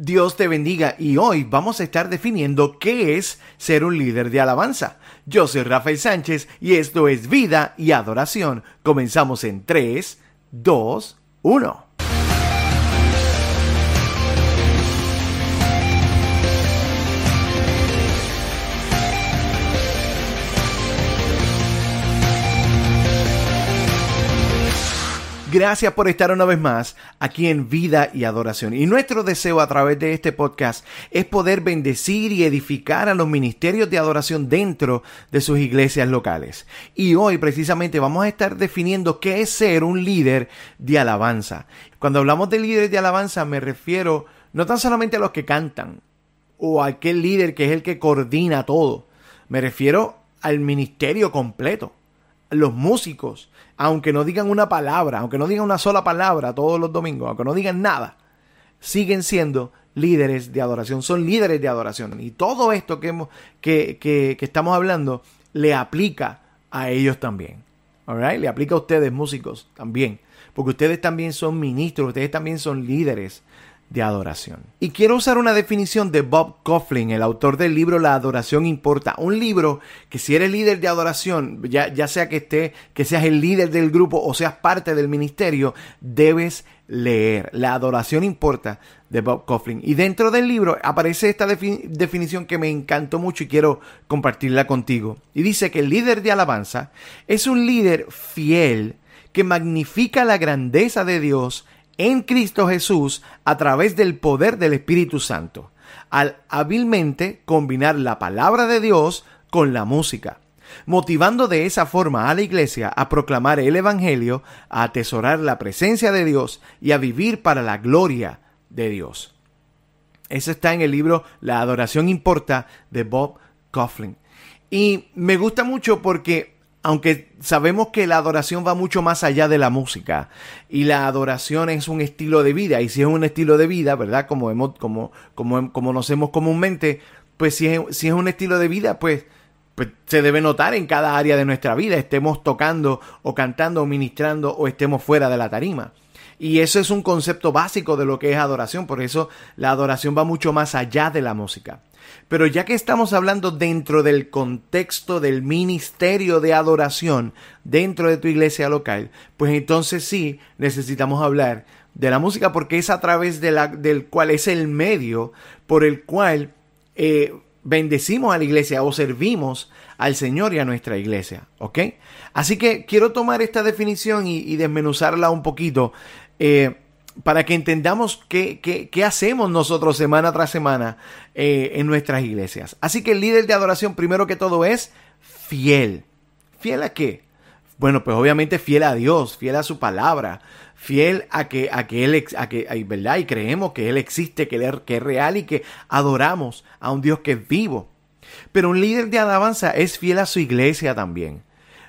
Dios te bendiga y hoy vamos a estar definiendo qué es ser un líder de alabanza. Yo soy Rafael Sánchez y esto es Vida y Adoración. Comenzamos en 3, 2, 1. Gracias por estar una vez más aquí en Vida y Adoración. Y nuestro deseo a través de este podcast es poder bendecir y edificar a los ministerios de adoración dentro de sus iglesias locales. Y hoy precisamente vamos a estar definiendo qué es ser un líder de alabanza. Cuando hablamos de líderes de alabanza me refiero no tan solamente a los que cantan o a aquel líder que es el que coordina todo. Me refiero al ministerio completo los músicos, aunque no digan una palabra, aunque no digan una sola palabra todos los domingos, aunque no digan nada, siguen siendo líderes de adoración, son líderes de adoración. Y todo esto que, hemos, que, que, estamos hablando le aplica a ellos también. Le aplica a ustedes, músicos, también. Porque ustedes también son ministros, ustedes también son líderes de adoración. Y quiero usar una definición de Bob Coughlin, el autor del libro La adoración importa. Un libro que si eres líder de adoración, ya, ya sea que esté, que seas el líder del grupo o seas parte del ministerio, debes leer. La adoración importa de Bob Coughlin. Y dentro del libro aparece esta definición que me encantó mucho y quiero compartirla contigo. Y dice que el líder de alabanza es un líder fiel que magnifica la grandeza de Dios en Cristo Jesús a través del poder del Espíritu Santo, al hábilmente combinar la palabra de Dios con la música, motivando de esa forma a la iglesia a proclamar el Evangelio, a atesorar la presencia de Dios y a vivir para la gloria de Dios. Eso está en el libro La adoración importa de Bob Coughlin. Y me gusta mucho porque aunque sabemos que la adoración va mucho más allá de la música y la adoración es un estilo de vida y si es un estilo de vida, ¿verdad? Como hemos, como, como, como conocemos comúnmente, pues si es, si es un estilo de vida, pues, pues se debe notar en cada área de nuestra vida, estemos tocando o cantando o ministrando o estemos fuera de la tarima. Y eso es un concepto básico de lo que es adoración, por eso la adoración va mucho más allá de la música. Pero ya que estamos hablando dentro del contexto del ministerio de adoración dentro de tu iglesia local, pues entonces sí necesitamos hablar de la música porque es a través de la, del cual es el medio por el cual eh, bendecimos a la iglesia o servimos al Señor y a nuestra iglesia, ¿ok? Así que quiero tomar esta definición y, desmenuzarla un poquito. Eh, para que entendamos qué, qué, hacemos nosotros semana tras semana eh, en nuestras iglesias. Así que el líder de adoración, primero que todo, es fiel. ¿Fiel a qué? Bueno, pues obviamente fiel a Dios, fiel a su palabra, fiel a que, a que Él, a que, ¿verdad? Y creemos que Él existe, que, él, que es real y que adoramos a un Dios que es vivo. Pero un líder de alabanza es fiel a su iglesia también.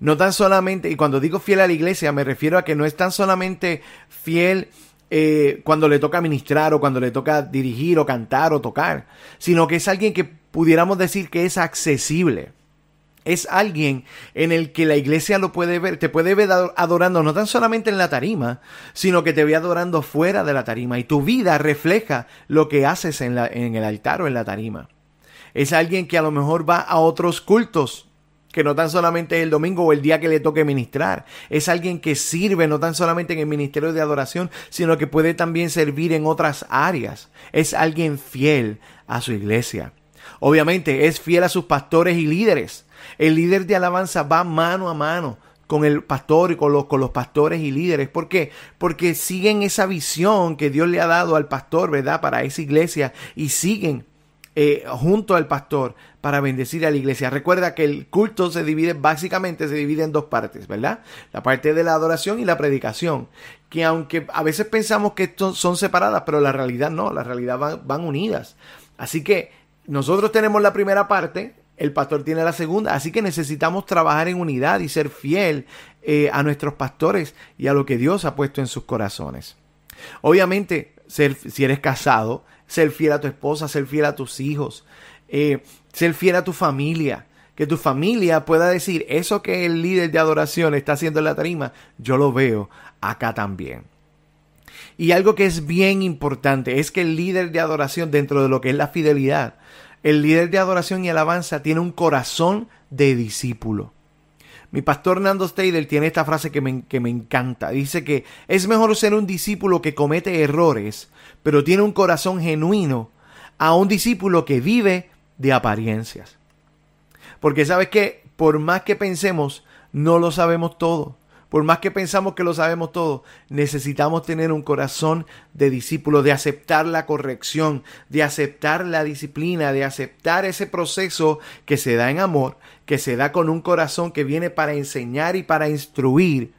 No tan solamente, y cuando digo fiel a la iglesia, me refiero a que no es tan solamente fiel eh, cuando le toca ministrar o cuando le toca dirigir o cantar o tocar, sino que es alguien que pudiéramos decir que es accesible. Es alguien en el que la iglesia lo puede ver, te puede ver adorando no tan solamente en la tarima, sino que te ve adorando fuera de la tarima y tu vida refleja lo que haces en, la, en el altar o en la tarima. Es alguien que a lo mejor va a otros cultos que no tan solamente el domingo o el día que le toque ministrar. Es alguien que sirve no tan solamente en el ministerio de adoración, sino que puede también servir en otras áreas. Es alguien fiel a su iglesia. Obviamente es fiel a sus pastores y líderes. El líder de alabanza va mano a mano con el pastor y con los, con los pastores y líderes. ¿Por qué? Porque siguen esa visión que Dios le ha dado al pastor, ¿verdad? Para esa iglesia y siguen eh, junto al pastor para bendecir a la iglesia. Recuerda que el culto se divide, básicamente se divide en dos partes, ¿verdad? La parte de la adoración y la predicación. Que aunque a veces pensamos que son separadas, pero la realidad no, la realidad van, unidas. Así que nosotros tenemos la primera parte, el pastor tiene la segunda, así que necesitamos trabajar en unidad y ser fiel eh, a nuestros pastores y a lo que Dios ha puesto en sus corazones. Obviamente, si eres casado, ser fiel a tu esposa, ser fiel a tus hijos, eh, ser fiel a tu familia. Que tu familia pueda decir, eso que el líder de adoración está haciendo en la tarima, yo lo veo acá también. Y algo que es bien importante es que el líder de adoración dentro de lo que es la fidelidad, el líder de adoración y alabanza tiene un corazón de discípulo. Mi pastor Nando Stader tiene esta frase que me, que me, encanta. Dice que es mejor ser un discípulo que comete errores, pero tiene un corazón genuino, a un discípulo que vive de apariencias. Porque sabes que por más que pensemos, no lo sabemos todo. Por más que pensamos que lo sabemos todo, necesitamos tener un corazón de discípulo, de aceptar la corrección, de aceptar la disciplina, de aceptar ese proceso que se da en amor, que se da con un corazón que viene para enseñar y para instruir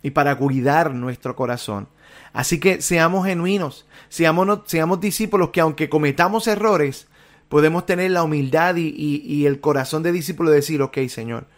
y para cuidar nuestro corazón. Así que seamos genuinos, seamos, seamos discípulos que aunque cometamos errores, podemos tener la humildad y, y el corazón de discípulo de decir, ok Señor,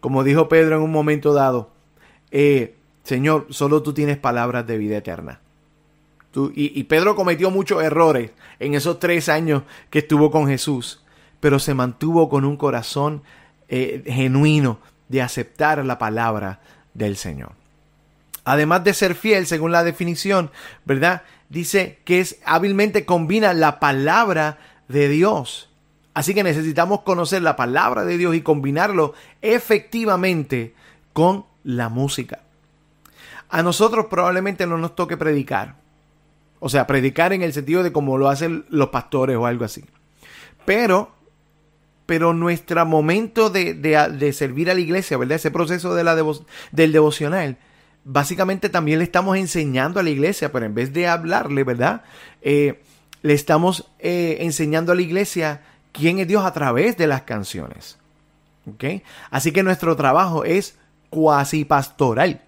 como dijo Pedro en un momento dado, eh, Señor, solo tú tienes palabras de vida eterna. y, Pedro cometió muchos errores en esos tres años que estuvo con Jesús, pero se mantuvo con un corazón eh, genuino de aceptar la palabra del Señor. Además de ser fiel, según la definición, ¿verdad? Dice que es hábilmente combina la palabra de Dios. Así que necesitamos conocer la palabra de Dios y combinarlo efectivamente con la música. A nosotros probablemente no nos toque predicar. O sea, predicar en el sentido de como lo hacen los pastores o algo así. Pero, pero nuestro momento de, servir a la iglesia, ¿verdad? Ese proceso de la del devocional, básicamente también le estamos enseñando a la iglesia, pero en vez de hablarle, ¿verdad? Eh, le estamos eh, enseñando a la iglesia quién es Dios a través de las canciones. ¿Ok? Así que nuestro trabajo es cuasi pastoral.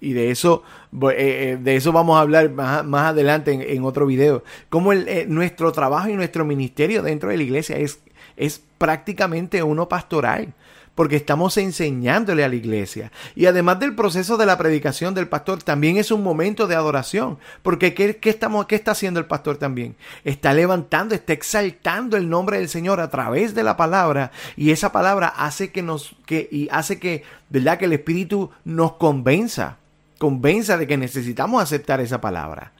Y de eso, eh, eh, de eso vamos a hablar más, más adelante en, otro video. Como el, eh, nuestro trabajo y nuestro ministerio dentro de la iglesia es, es prácticamente uno pastoral porque estamos enseñándole a la iglesia. Y además del proceso de la predicación del pastor, también es un momento de adoración, porque ¿qué, estamos, ¿qué está haciendo el pastor también? Está levantando, está exaltando el nombre del Señor a través de la palabra, y esa palabra hace que nos, que, y hace que, ¿verdad? Que el Espíritu nos convenza, convenza de que necesitamos aceptar esa palabra.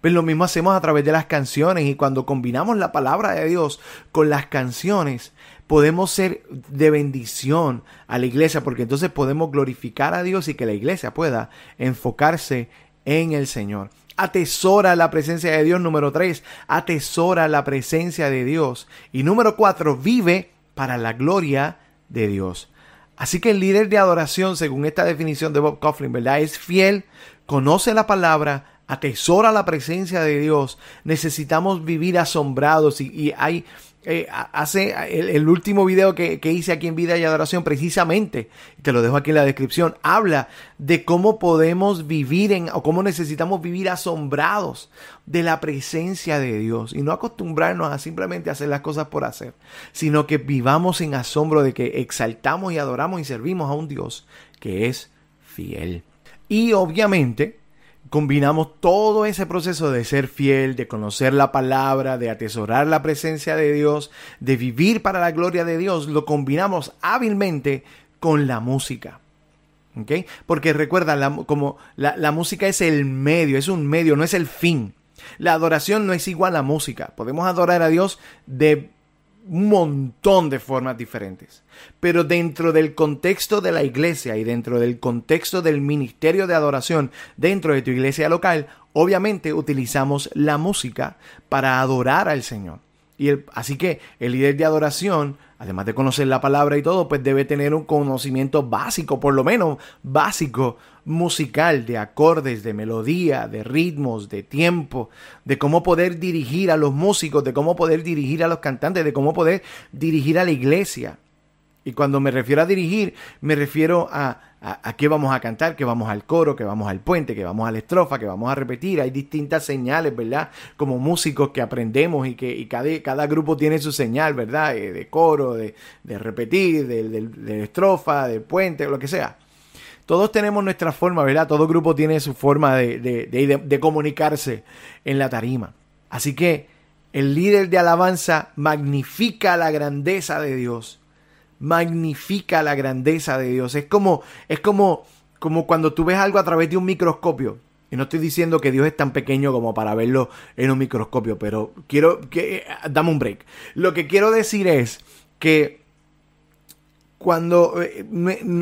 Pues lo mismo hacemos a través de las canciones y cuando combinamos la palabra de Dios con las canciones, podemos ser de bendición a la iglesia, porque entonces podemos glorificar a Dios y que la iglesia pueda enfocarse en el Señor. Atesora la presencia de Dios, número tres, atesora la presencia de Dios. Y número cuatro, vive para la gloria de Dios. Así que el líder de adoración, según esta definición de Bob Coughlin, ¿verdad? Es fiel, conoce la palabra, atesora la presencia de Dios. Necesitamos vivir asombrados y, hay eh, hace el, último video que, hice aquí en Vida y Adoración, precisamente, te lo dejo aquí en la descripción, habla de cómo podemos vivir en, o cómo necesitamos vivir asombrados de la presencia de Dios y no acostumbrarnos a simplemente hacer las cosas por hacer, sino que vivamos en asombro de que exaltamos y adoramos y servimos a un Dios que es fiel. Y obviamente, combinamos todo ese proceso de ser fiel, de conocer la palabra, de atesorar la presencia de Dios, de vivir para la gloria de Dios, lo combinamos hábilmente con la música. ¿Okay? Porque recuerda, la, como la, la música es el medio, es un medio, no es el fin. La adoración no es igual a música. Podemos adorar a Dios de un montón de formas diferentes. Pero dentro del contexto de la iglesia y dentro del contexto del ministerio de adoración dentro de tu iglesia local, obviamente utilizamos la música para adorar al Señor. Y así que el líder de adoración, además de conocer la palabra y todo, pues debe tener un conocimiento básico, por lo menos básico, musical, de acordes, de melodía, de ritmos, de tiempo, de cómo poder dirigir a los músicos, de cómo poder dirigir a los cantantes, de cómo poder dirigir a la iglesia. Y cuando me refiero a dirigir, me refiero a, a, qué vamos a cantar, que vamos al coro, que vamos al puente, que vamos a la estrofa, que vamos a repetir. Hay distintas señales, ¿verdad? Como músicos que aprendemos y que y cada, cada grupo tiene su señal, ¿verdad? Eh, de coro, de, de repetir, de, de, estrofa, de puente, lo que sea. Todos tenemos nuestra forma, ¿verdad? Todo grupo tiene su forma de, de comunicarse en la tarima. Así que el líder de alabanza magnifica la grandeza de Dios magnifica la grandeza de Dios. Es como, es como, como cuando tú ves algo a través de un microscopio. Y no estoy diciendo que Dios es tan pequeño como para verlo en un microscopio, pero quiero que dame un break. Lo que quiero decir es que cuando eh,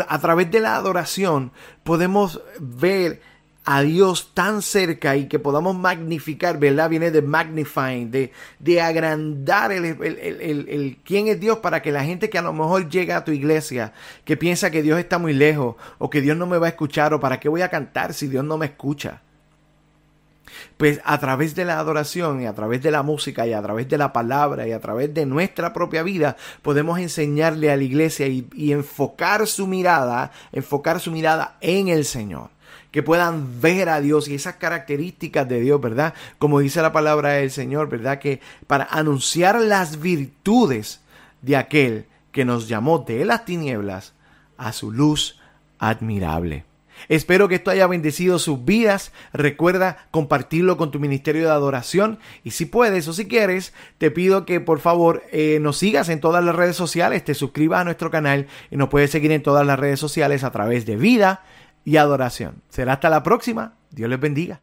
a través de la adoración podemos ver a Dios tan cerca y que podamos magnificar, ¿verdad? Viene de magnifying, de, de agrandar el, el, el, quién es Dios para que la gente que a lo mejor llega a tu iglesia, que piensa que Dios está muy lejos o que Dios no me va a escuchar o para qué voy a cantar si Dios no me escucha. Pues a través de la adoración y a través de la música y a través de la palabra y a través de nuestra propia vida podemos enseñarle a la iglesia y, y enfocar su mirada, enfocar su mirada en el Señor que puedan ver a Dios y esas características de Dios, ¿verdad? Como dice la palabra del Señor, ¿verdad? Que para anunciar las virtudes de aquel que nos llamó de las tinieblas a su luz admirable. Espero que esto haya bendecido sus vidas. Recuerda compartirlo con tu ministerio de adoración. Y si puedes o si quieres, te pido que por favor eh, nos sigas en todas las redes sociales, te suscribas a nuestro canal y nos puedes seguir en todas las redes sociales a través de vida y adoración. Será hasta la próxima. Dios les bendiga.